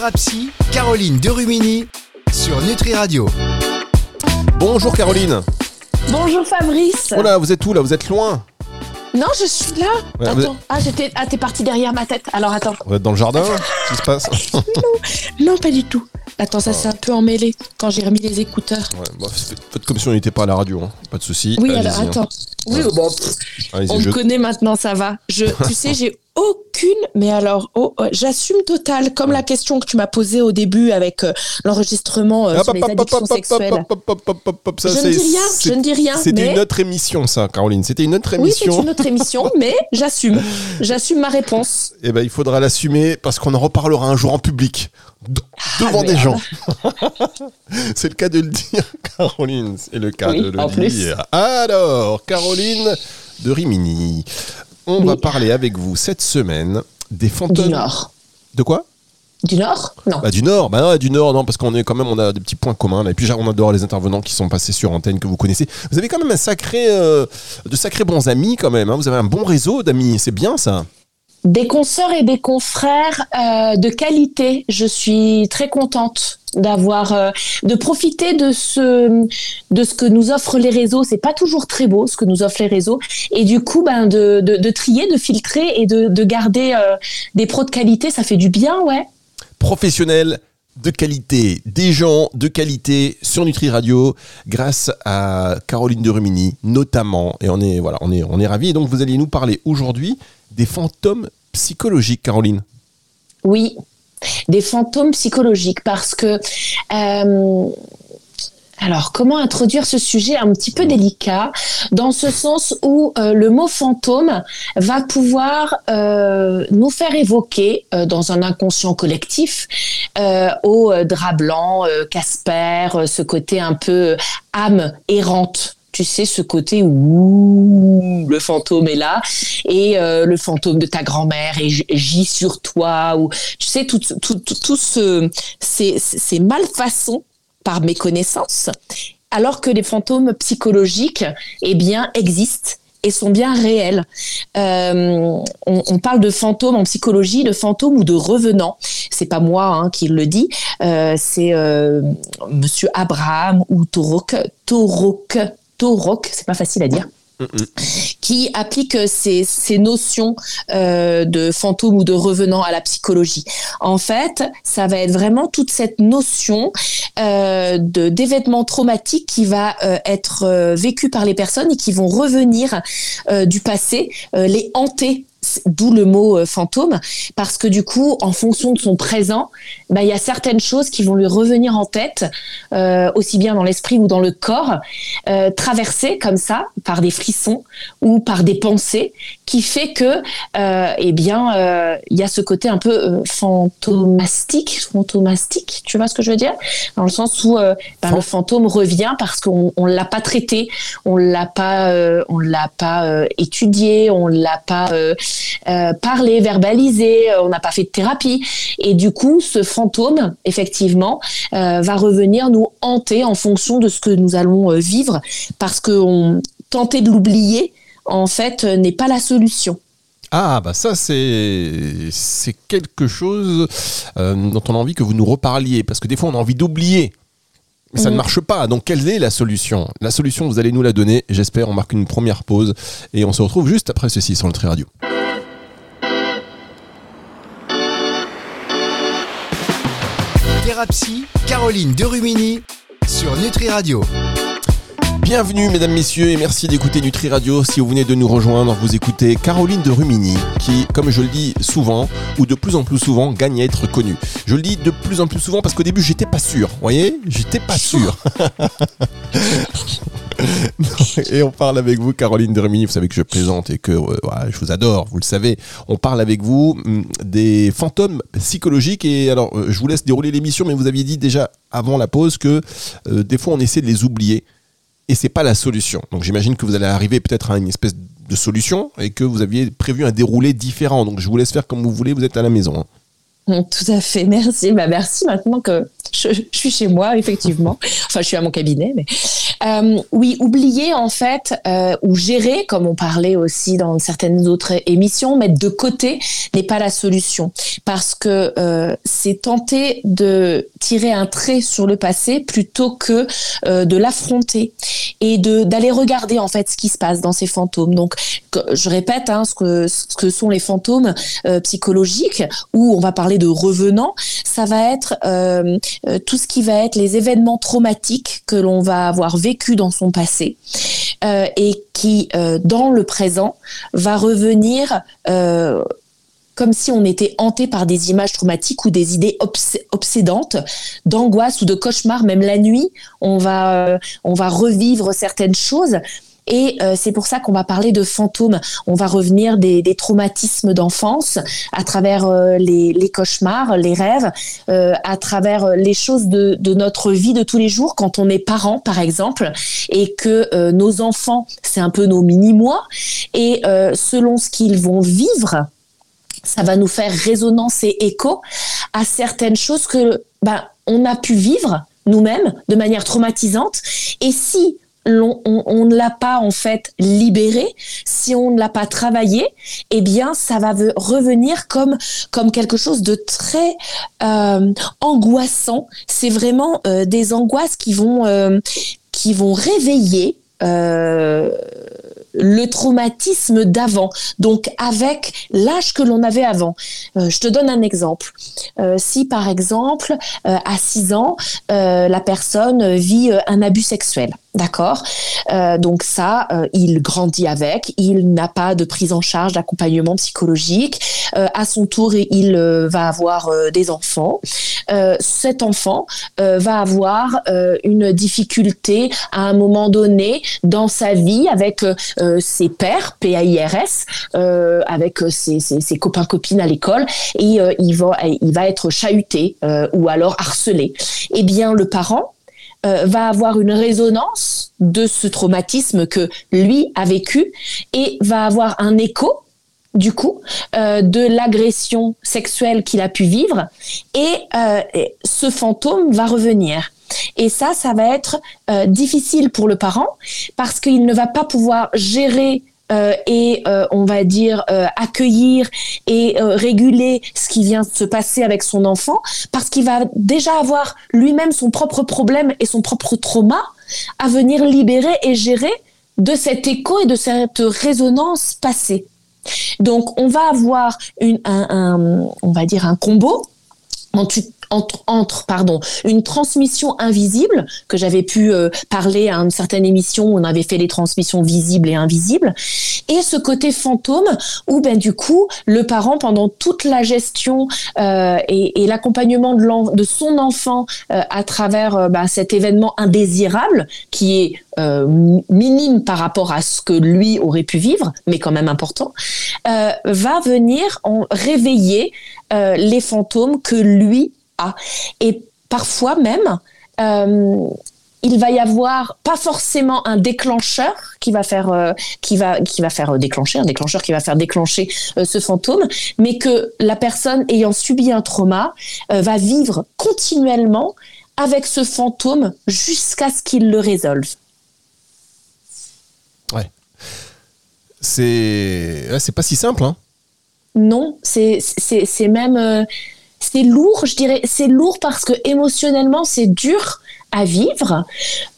Thérapie, Caroline Derumini sur Nutri Radio. Bonjour Caroline. Bonjour Fabrice. Oh là, vous êtes où là? Vous êtes loin? Non, je suis là. Ouais, attends. êtes- Ah, j'étais. Ah, t'es parti derrière ma tête. Alors attends. Vous êtes dans le jardin Qu'est-ce qui se passe? Non, pas du tout. Attends, ça s'est un peu emmêlé quand j'ai remis les écouteurs. Ouais, bon, faites faites comme si on n'était pas à la radio, hein. pas de souci. Oui, alors hein. attends. Oui, bon, pff, on me je- connaît maintenant, ça va. Je, tu sais, j'ai aucune, mais alors, oh, oh, j'assume total, comme la question que tu m'as posée au début avec euh, l'enregistrement euh, sur les addictions sexuelles. ça, Je ne dis rien, je ne dis rien, C'était mais- une autre émission, ça, Caroline. C'était une autre Oui, c'est émission. une autre émission, mais j'assume. J'assume ma réponse. Eh ben, il faudra l'assumer parce qu'on en reparlera un jour en public, de- devant des gens. c'est le cas de le dire, Caroline. C'est le cas Oui, de le plus. dire. Alors, Caroline de Rimini, on Oui. va parler avec vous cette semaine des Du fantômes. Nord. De quoi? Du Nord? Non. Bah, du Nord, bah non, du Nord, non, parce qu'on est quand même, on a des petits points communs. là. Et puis on adore les intervenants qui sont passés sur antenne que vous connaissez. Vous avez quand même un sacré, euh, de sacrés bons amis quand même. hein. Vous avez un bon réseau d'amis, c'est bien ça. Des consoeurs et des confrères euh, de qualité. Je suis très contente d'avoir euh, de profiter de ce de ce que nous offrent les réseaux. C'est pas toujours très beau ce que nous offrent les réseaux et du coup ben de, de, trier, de filtrer et de, de garder euh, des pros de qualité, ça fait du bien, ouais. Professionnels de qualité, des gens de qualité sur Nutri Radio, grâce à Caroline de Rumini notamment. Et on est voilà, on est on est ravis. Et donc vous allez nous parler aujourd'hui des fantômes psychologiques, Caroline. Oui, des fantômes psychologiques parce que euh, alors comment introduire ce sujet un petit peu délicat dans ce sens où euh, le mot fantôme va pouvoir euh, nous faire évoquer dans un inconscient collectif au drap blanc, Casper, ce côté un peu âme errante. Tu sais, ce côté où le fantôme est là et euh, le fantôme de ta grand-mère et gît sur toi ou tu sais tout tout tout, tout ce ces, ces malfaçons par méconnaissance alors que les fantômes psychologiques eh bien existent et sont bien réels. Euh, on, parle de fantômes en psychologie, de fantômes ou de revenants. C'est pas moi hein, qui le dis, euh, c'est Monsieur Abraham ou Torok, Torok, Torok, c'est pas facile à dire qui applique ces, ces notions euh, de fantôme ou de revenant à la psychologie. En fait, ça va être vraiment toute cette notion euh, de d'événements traumatiques qui va euh, être euh, vécu par les personnes et qui vont revenir euh, du passé, euh, les hanter. D'où le mot euh, fantôme, parce que du coup, en fonction de son présent, bah, il y a certaines choses qui vont lui revenir en tête, euh, aussi bien dans l'esprit ou dans le corps, euh, traversées comme ça par des frissons ou par des pensées, qui fait que, euh, eh bien, euh, il y a ce côté un peu euh, fantomastique, fantomastique, tu vois ce que je veux dire, dans le sens où ben, le fantôme revient parce qu'on on l'a pas traité, on l'a pas, on l'a pas étudié, on l'a pas parlé, verbalisé, on n'a pas fait de thérapie, et du coup, ce fantôme, effectivement, va revenir nous hanter en fonction de ce que nous allons vivre, parce que on, tenter de l'oublier, en fait, euh, n'est pas la solution. Ah bah ça c'est c'est quelque chose euh, dont on a envie que vous nous reparliez parce que des fois on a envie d'oublier mais ça ne Mhm. marche pas donc quelle est la solution? La solution vous allez nous la donner j'espère on marque une première pause et on se retrouve juste après ceci sur le Tri Radio. Thérapie, Caroline Derumini sur Nutri Radio. Bienvenue mesdames, messieurs et merci d'écouter Nutri Radio. Si vous venez de nous rejoindre, vous écoutez Caroline de Rumini qui, comme je le dis souvent, ou de plus en plus souvent, gagne à être connue. Je le dis de plus en plus souvent parce qu'au début j'étais pas sûr, vous voyez? J'étais pas sûr. et on parle avec vous, Caroline de Rumini. Vous savez que je plaisante et que euh, je vous adore, vous le savez. On parle avec vous hum, des fantômes psychologiques. Et alors, euh, je vous laisse dérouler l'émission, mais vous aviez dit déjà avant la pause que euh, des fois on essaie de les oublier et c'est pas la solution. Donc j'imagine que vous allez arriver peut-être à une espèce de solution et que vous aviez prévu un déroulé différent. Donc je vous laisse faire comme vous voulez, vous êtes à la maison. hein. Tout à fait, merci. Bah, merci maintenant que je, suis chez moi, effectivement. Enfin, je suis à mon cabinet, mais euh, oui, oublier en fait euh, ou gérer, comme on parlait aussi dans certaines autres émissions, mettre de côté n'est pas la solution parce que euh, c'est tenter de tirer un trait sur le passé plutôt que euh, de l'affronter et d'aller regarder en fait ce qui se passe dans ces fantômes. Donc, je répète hein, ce que ce que sont les fantômes euh, psychologiques où on va parler de revenants. Ça va être euh, euh, tout ce qui va être les événements traumatiques que l'on va avoir vécu dans son passé euh, et qui, dans le présent, va revenir comme si on était hanté par des images traumatiques ou des idées obsédantes, d'angoisse ou de cauchemar. Même la nuit, on va revivre certaines choses et euh, c'est pour ça qu'on va parler de fantômes. On va revenir des, traumatismes d'enfance à travers euh, les, cauchemars, les rêves, euh, à travers les choses de, de, notre vie de tous les jours quand on est parent, par exemple, et que nos enfants, c'est un peu nos mini-mois. Et selon ce qu'ils vont vivre, ça va nous faire résonance et écho à certaines choses que ben, on a pu vivre nous-mêmes de manière traumatisante. Et si on, ne l'a pas en fait libéré, si on ne l'a pas travaillé, eh bien ça va revenir comme comme quelque chose de très euh, angoissant. C'est vraiment euh, des angoisses qui vont euh, qui vont réveiller le traumatisme d'avant, donc avec l'âge que l'on avait avant. je te donne un exemple. si par exemple, à 6 ans, la personne vit un abus sexuel, D'accord euh, Donc ça, euh, il grandit avec, il n'a pas de prise en charge, d'accompagnement psychologique. Euh, à son tour, il va avoir des enfants. cet enfant va avoir une difficulté à un moment donné dans sa vie avec ses pères, PAIRS, avec ses, ses, copains-copines à l'école, et il, va, il va être chahuté ou alors harcelé. Eh bien, le parent, euh, va avoir une résonance de ce traumatisme que lui a vécu et va avoir un écho du coup euh, de l'agression sexuelle qu'il a pu vivre et euh, ce fantôme va revenir. Et ça, ça va être difficile pour le parent parce qu'il ne va pas pouvoir gérer euh, et euh, on va dire euh, accueillir et réguler ce qui vient de se passer avec son enfant parce qu'il va déjà avoir lui-même son propre problème et son propre trauma à venir libérer et gérer de cet écho et de cette résonance passée. Donc on va avoir une, un, on va dire un combo entre, entre, pardon, une transmission invisible que j'avais pu euh, parler à une certaine émission où on avait fait les transmissions visibles et invisibles, et ce côté fantôme où ben du coup le parent pendant toute la gestion euh, et, et l'accompagnement de, de, son enfant euh, à travers ben, cet événement indésirable qui est minime par rapport à ce que lui aurait pu vivre, mais quand même important, va venir en réveiller les fantômes que lui et parfois même, euh, il va y avoir pas forcément un déclencheur qui va faire euh, qui va qui va faire déclencher un déclencheur qui va faire déclencher euh, ce fantôme mais que la personne ayant subi un trauma va vivre continuellement avec ce fantôme jusqu'à ce qu'il le résolve. Ouais. C'est c'est pas si simple hein. Non, c'est c'est même c'est lourd, je dirais, c'est lourd parce que émotionnellement, c'est dur à vivre.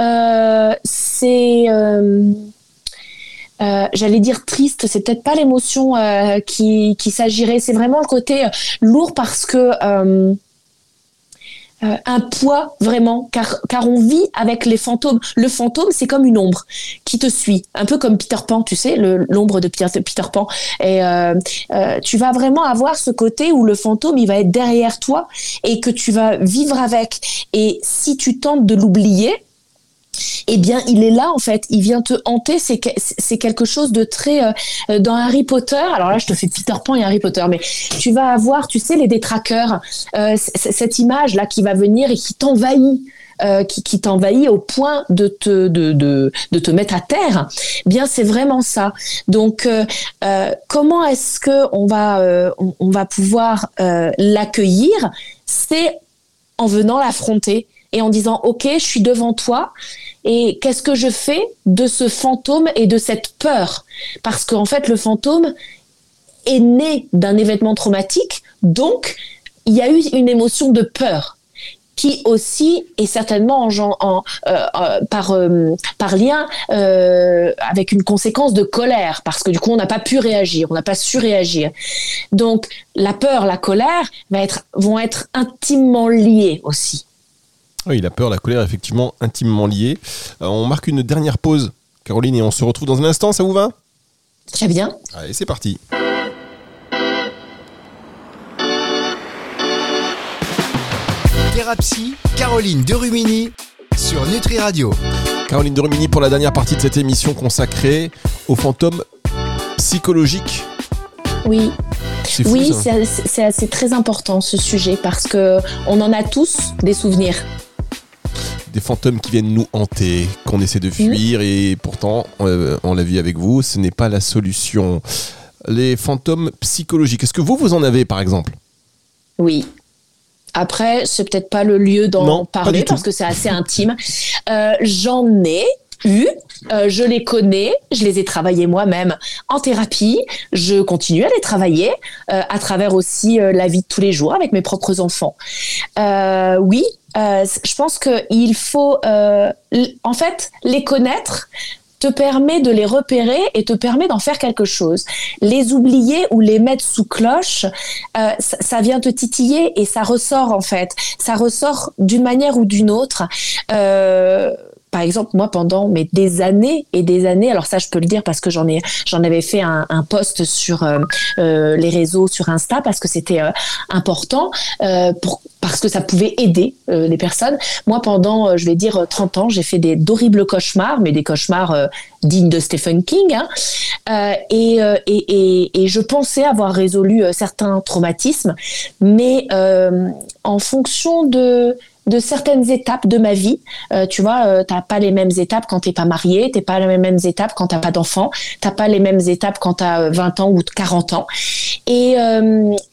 Euh, c'est, euh, euh, j'allais dire triste, c'est peut-être pas l'émotion qui, qui s'agirait, c'est vraiment le côté lourd parce que euh, un poids vraiment, car, car on vit avec les fantômes. Le fantôme, c'est comme une ombre qui te suit, un peu comme Peter Pan, tu sais, l'ombre de Peter, Peter, Pan. Et euh, euh, tu vas vraiment avoir ce côté où le fantôme, il va être derrière toi et que tu vas vivre avec. Et si tu tentes de l'oublier, eh bien, il est là en fait. Il vient te hanter. C'est quelque chose de très euh, dans Harry Potter. Alors là, je te fais Peter Pan et Harry Potter, mais tu vas avoir, tu sais, les détraqueurs, euh, cette image là qui va venir et qui t'envahit. Euh, qui, t'envahit au point de te, de, de, de te mettre à terre, eh bien c'est vraiment ça. Donc euh, euh comment est-ce que on va on, va pouvoir l'accueillir? C'est en venant l'affronter et en disant ok je suis devant toi et qu'est-ce que je fais de ce fantôme et de cette peur? Parce qu'en fait le fantôme est né d'un événement traumatique donc il y a eu une émotion de peur qui aussi est certainement en, euh, euh, par, euh, par lien avec une conséquence de colère, parce que du coup, on n'a pas pu réagir, on n'a pas su réagir. Donc, la peur, la colère vont être intimement liées aussi. Oui, la peur, la colère, effectivement, intimement liées. on marque une dernière pause, Caroline, et on se retrouve dans un instant, ça vous va? Très bien. Allez, c'est parti. Thérapie, Caroline Derumini sur Nutri Radio. Caroline Derumini pour la dernière partie de cette émission consacrée aux fantômes psychologiques. Oui. oui, c'est très important ce sujet parce que on en a tous des souvenirs. Des fantômes qui viennent nous hanter, qu'on essaie de fuir et pourtant, euh, on l'a vu avec vous, ce n'est pas la solution. Les fantômes psychologiques, est-ce que vous, vous en avez par exemple? Oui, après, c'est peut-être pas le lieu d'en parler parce que c'est assez intime. Euh, j'en ai eu, euh, je les connais, je les ai travaillés moi-même en thérapie, je continue à les travailler euh, à travers aussi la vie de tous les jours avec mes propres enfants. oui, je pense qu'il faut en fait les connaître te permet de les repérer et te permet d'en faire quelque chose. Les oublier ou les mettre sous cloche, euh, ça, vient te titiller et ça ressort en fait. Ça ressort d'une manière ou d'une autre. Euh, par exemple, moi, pendant des années et des années, alors ça, je peux le dire parce que j'en ai, j'en avais fait un, un post sur euh, euh les réseaux, sur Insta, parce que c'était euh, important, parce que ça pouvait aider les personnes. Moi, pendant, je vais dire, 30 ans, j'ai fait des d'horribles cauchemars, mais des cauchemars dignes de Stephen King, hein, et, je pensais avoir résolu certains traumatismes, mais en fonction de de certaines étapes de ma vie. Euh, tu vois, euh, t'as pas les mêmes étapes quand t'es pas marié, t'es pas les mêmes étapes quand t'as pas d'enfant, t'as pas les mêmes étapes quand t'as 20 euh, ans ou 40 ans. Et,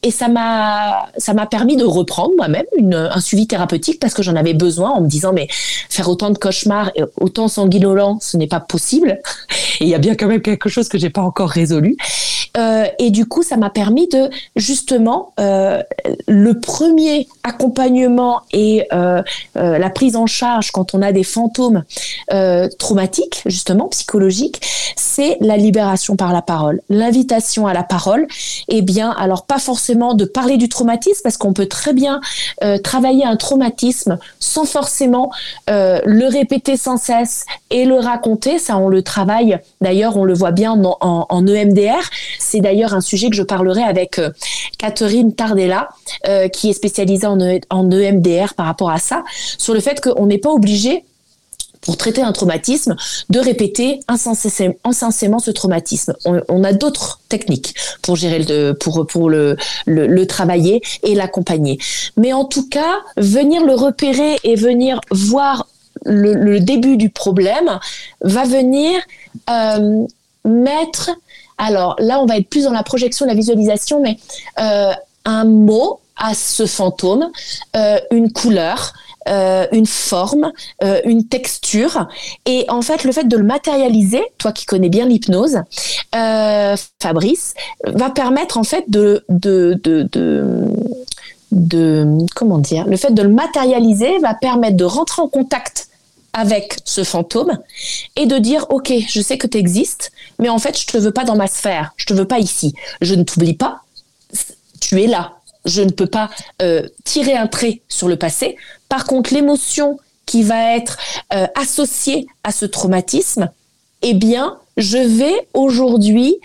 et ça m'a ça m'a permis de reprendre moi-même un suivi thérapeutique parce que j'en avais besoin en me disant mais faire autant de cauchemars et autant sanguinolents, ce n'est pas possible. Il y a bien quand même quelque chose que j'ai pas encore résolu. Euh, et du coup, ça m'a permis de justement euh, le premier accompagnement et euh, la prise en charge quand on a des fantômes traumatiques, justement psychologiques, c'est la libération par la parole, l'invitation à la parole. Eh bien, alors pas forcément de parler du traumatisme parce qu'on peut très bien travailler un traumatisme sans forcément le répéter sans cesse et le raconter. Ça, on le travaille. D'ailleurs, on le voit bien en, en, en EMDR c'est d'ailleurs un sujet que je parlerai avec euh, Catherine Tardella, euh, qui est spécialisée en, EMDR e par rapport à ça, sur le fait qu'on n'est pas obligé pour traiter un traumatisme, de répéter insensément ce traumatisme. On, a d'autres techniques pour gérer le, pour, le, travailler et l'accompagner. Mais en tout cas, venir le repérer et venir voir le, début du problème va venir euh, mettre alors là, on va être plus dans la projection, la visualisation, mais euh, un mot à ce fantôme, euh, une couleur, euh, une forme, une texture. Et en fait, le fait de le matérialiser, toi qui connais bien l'hypnose, Fabrice, va permettre en fait de, de, de, de de comment dire le fait de le matérialiser va permettre de rentrer en contact avec ce fantôme et de dire ok je sais que tu existes mais en fait je te veux pas dans ma sphère. Je te veux pas ici. Je ne t'oublie pas. Tu es là. Je ne peux pas euh, tirer un trait sur le passé. Par contre l'émotion qui va être euh, associée à ce traumatisme eh bien je vais aujourd'hui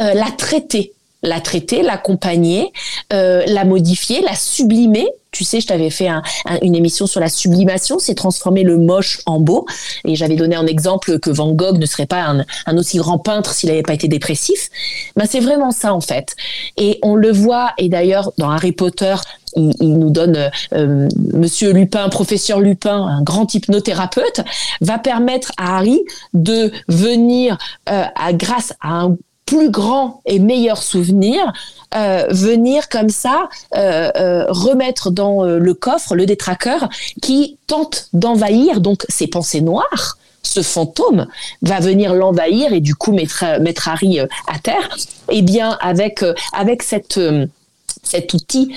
euh, la traiter la traiter, l'accompagner, euh, la modifier, la sublimer. Tu sais, je t'avais fait une émission sur la sublimation, c'est transformer le moche en beau. Et j'avais donné un exemple que Van Gogh ne serait pas un, aussi grand peintre s'il n'avait pas été dépressif. Ben, c'est vraiment ça en fait. Et on le voit, et d'ailleurs dans Harry Potter, il, nous donne euh, Monsieur Lupin, professeur Lupin, un grand hypnothérapeute, va permettre à Harry de venir, euh, à, grâce à un plus grands et meilleurs souvenirs euh, venir comme ça euh, euh, remettre dans le coffre le détraqueur qui tente d'envahir. Donc ses pensées noires ce fantôme va venir l'envahir et du coup mettre, Harry à terre, et eh bien avec cette cet outil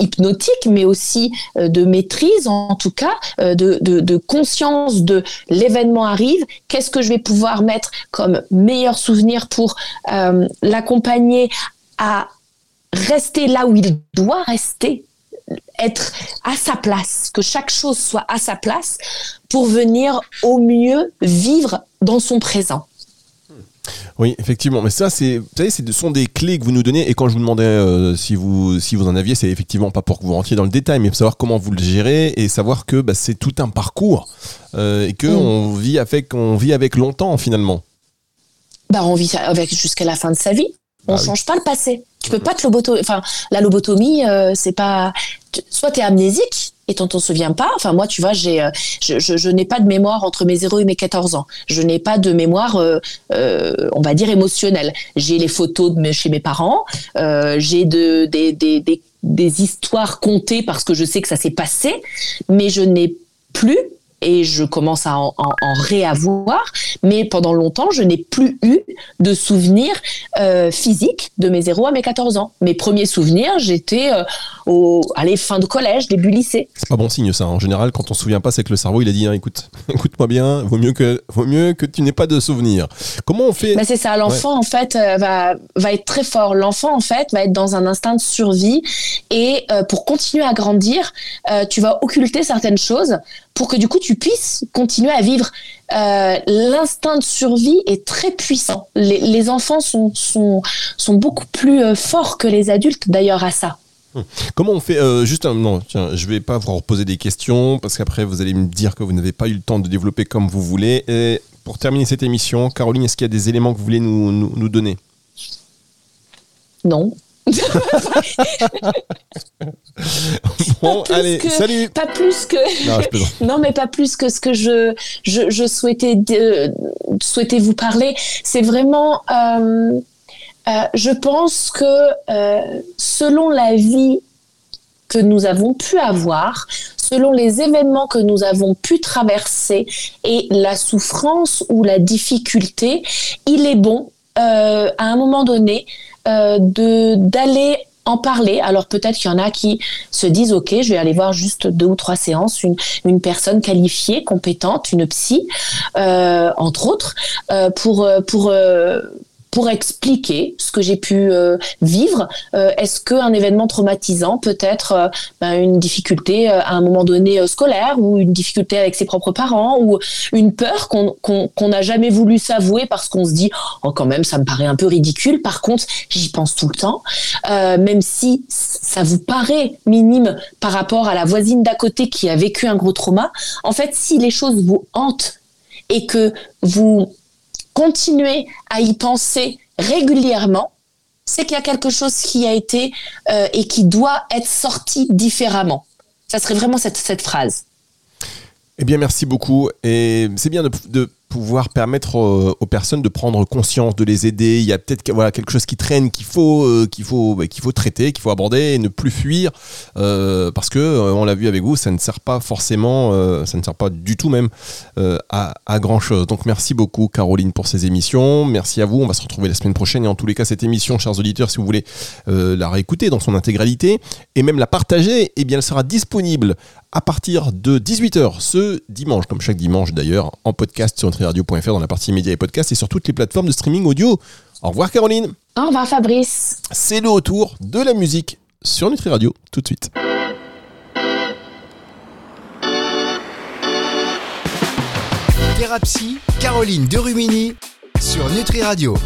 hypnotique, mais aussi de maîtrise, en tout cas, de, de, de, conscience de l'événement arrive, qu'est-ce que je vais pouvoir mettre comme meilleur souvenir pour l'accompagner à rester là où il doit rester, être à sa place, que chaque chose soit à sa place pour venir au mieux vivre dans son présent. Oui, effectivement. Mais ça, c'est, vous savez, ce sont des clés que vous nous donnez. Et quand je vous demandais euh, si vous si vous en aviez, c'est effectivement pas pour que vous rentriez dans le détail, mais pour savoir comment vous le gérez et savoir que bah, c'est tout un parcours euh, et que mm. on vit avec on vit avec longtemps finalement. Bah, on vit avec jusqu'à la fin de sa vie. On ne bah change pas le passé. Tu peux pas te lobotomiser. Enfin, la lobotomie, euh, c'est pas. Soit tu amnésique et t'en t'en souviens pas. Enfin, moi, tu vois, j'ai, euh, je, je, n'ai pas de mémoire entre mes 0 et mes 14 ans. Je n'ai pas de mémoire, euh, on va dire, émotionnelle. J'ai les photos de chez mes parents. j'ai de, des, des, des, des histoires contées parce que je sais que ça s'est passé, mais je n'ai plus et je commence à en, réavoir. Mais pendant longtemps, je n'ai plus eu de souvenirs euh, physiques de mes 0 à mes 14 ans. Mes premiers souvenirs, j'étais euh, au, allez, fin de collège, début lycée. C'est pas bon signe ça. En général, quand on se souvient pas, c'est que le cerveau il a dit hein, écoute, écoute-moi bien, vaut mieux que vaut mieux que tu n'aies pas de souvenirs. Comment on fait bah, C'est ça. L'enfant en fait euh, va va être très fort. L'enfant en fait va être dans un instinct de survie et pour continuer à grandir, tu vas occulter certaines choses pour que du coup tu puisses continuer à vivre. Euh, l'instinct de survie est très puissant. Les, enfants sont, sont, sont, beaucoup plus euh, forts que les adultes d'ailleurs à ça. Hum. Comment on fait euh, Juste un non, tiens, je vais pas vous reposer des questions parce qu'après vous allez me dire que vous n'avez pas eu le temps de développer comme vous voulez. Et pour terminer cette émission, Caroline, est-ce qu'il y a des éléments que vous voulez nous, nous, nous donner? Non. bon, allez, salut. Pas plus que. Non, mais pas plus que ce que je je, souhaitais de, souhaitais vous parler. C'est vraiment. Euh, euh, je pense que euh, selon la vie que nous avons pu avoir, selon les événements que nous avons pu traverser et la souffrance ou la difficulté, il est bon à un moment donné euh, de d'aller en parler. Alors peut-être qu'il y en a qui se disent ok, je vais aller voir juste deux ou trois séances, une, une personne qualifiée, compétente, une psy, euh, entre autres, euh, pour pour pour expliquer ce que j'ai pu euh, vivre. Euh, est-ce qu'un événement traumatisant peut être euh, ben, une difficulté à un moment donné scolaire ou une difficulté avec ses propres parents ou une peur qu'on n'a jamais voulu s'avouer parce qu'on se dit oh quand même ça me paraît un peu ridicule. Par contre j'y pense tout le temps, même si ça vous paraît minime par rapport à la voisine d'à côté qui a vécu un gros trauma. En fait si les choses vous hantent et que vous continuer à y penser régulièrement, c'est qu'il y a quelque chose qui a été euh, et qui doit être sorti différemment. Ça serait vraiment cette, phrase. Eh bien, merci beaucoup. Et c'est bien de pouvoir permettre aux, personnes de prendre conscience, de les aider. Il y a peut-être voilà, quelque chose qui traîne qu'il faut, euh, qu'il faut, bah, qu'il faut traiter, qu'il faut aborder et ne plus fuir. Euh, parce que, euh, on l'a vu avec vous, ça ne sert pas forcément, ça ne sert pas du tout même à, à, grand chose. Donc merci beaucoup Caroline pour ces émissions. Merci à vous. On va se retrouver la semaine prochaine. Et en tous les cas, cette émission, chers auditeurs, si vous voulez la réécouter dans son intégralité et même la partager, eh bien, elle sera disponible à partir de 18h ce dimanche, comme chaque dimanche d'ailleurs, en podcast sur nutriradio.fr dans la partie médias et podcasts et sur toutes les plateformes de streaming audio. Au revoir Caroline. Au revoir Fabrice. C'est le retour de la musique sur Nutri Radio tout de suite. Thérapie, Caroline Derumini sur Nutri Radio.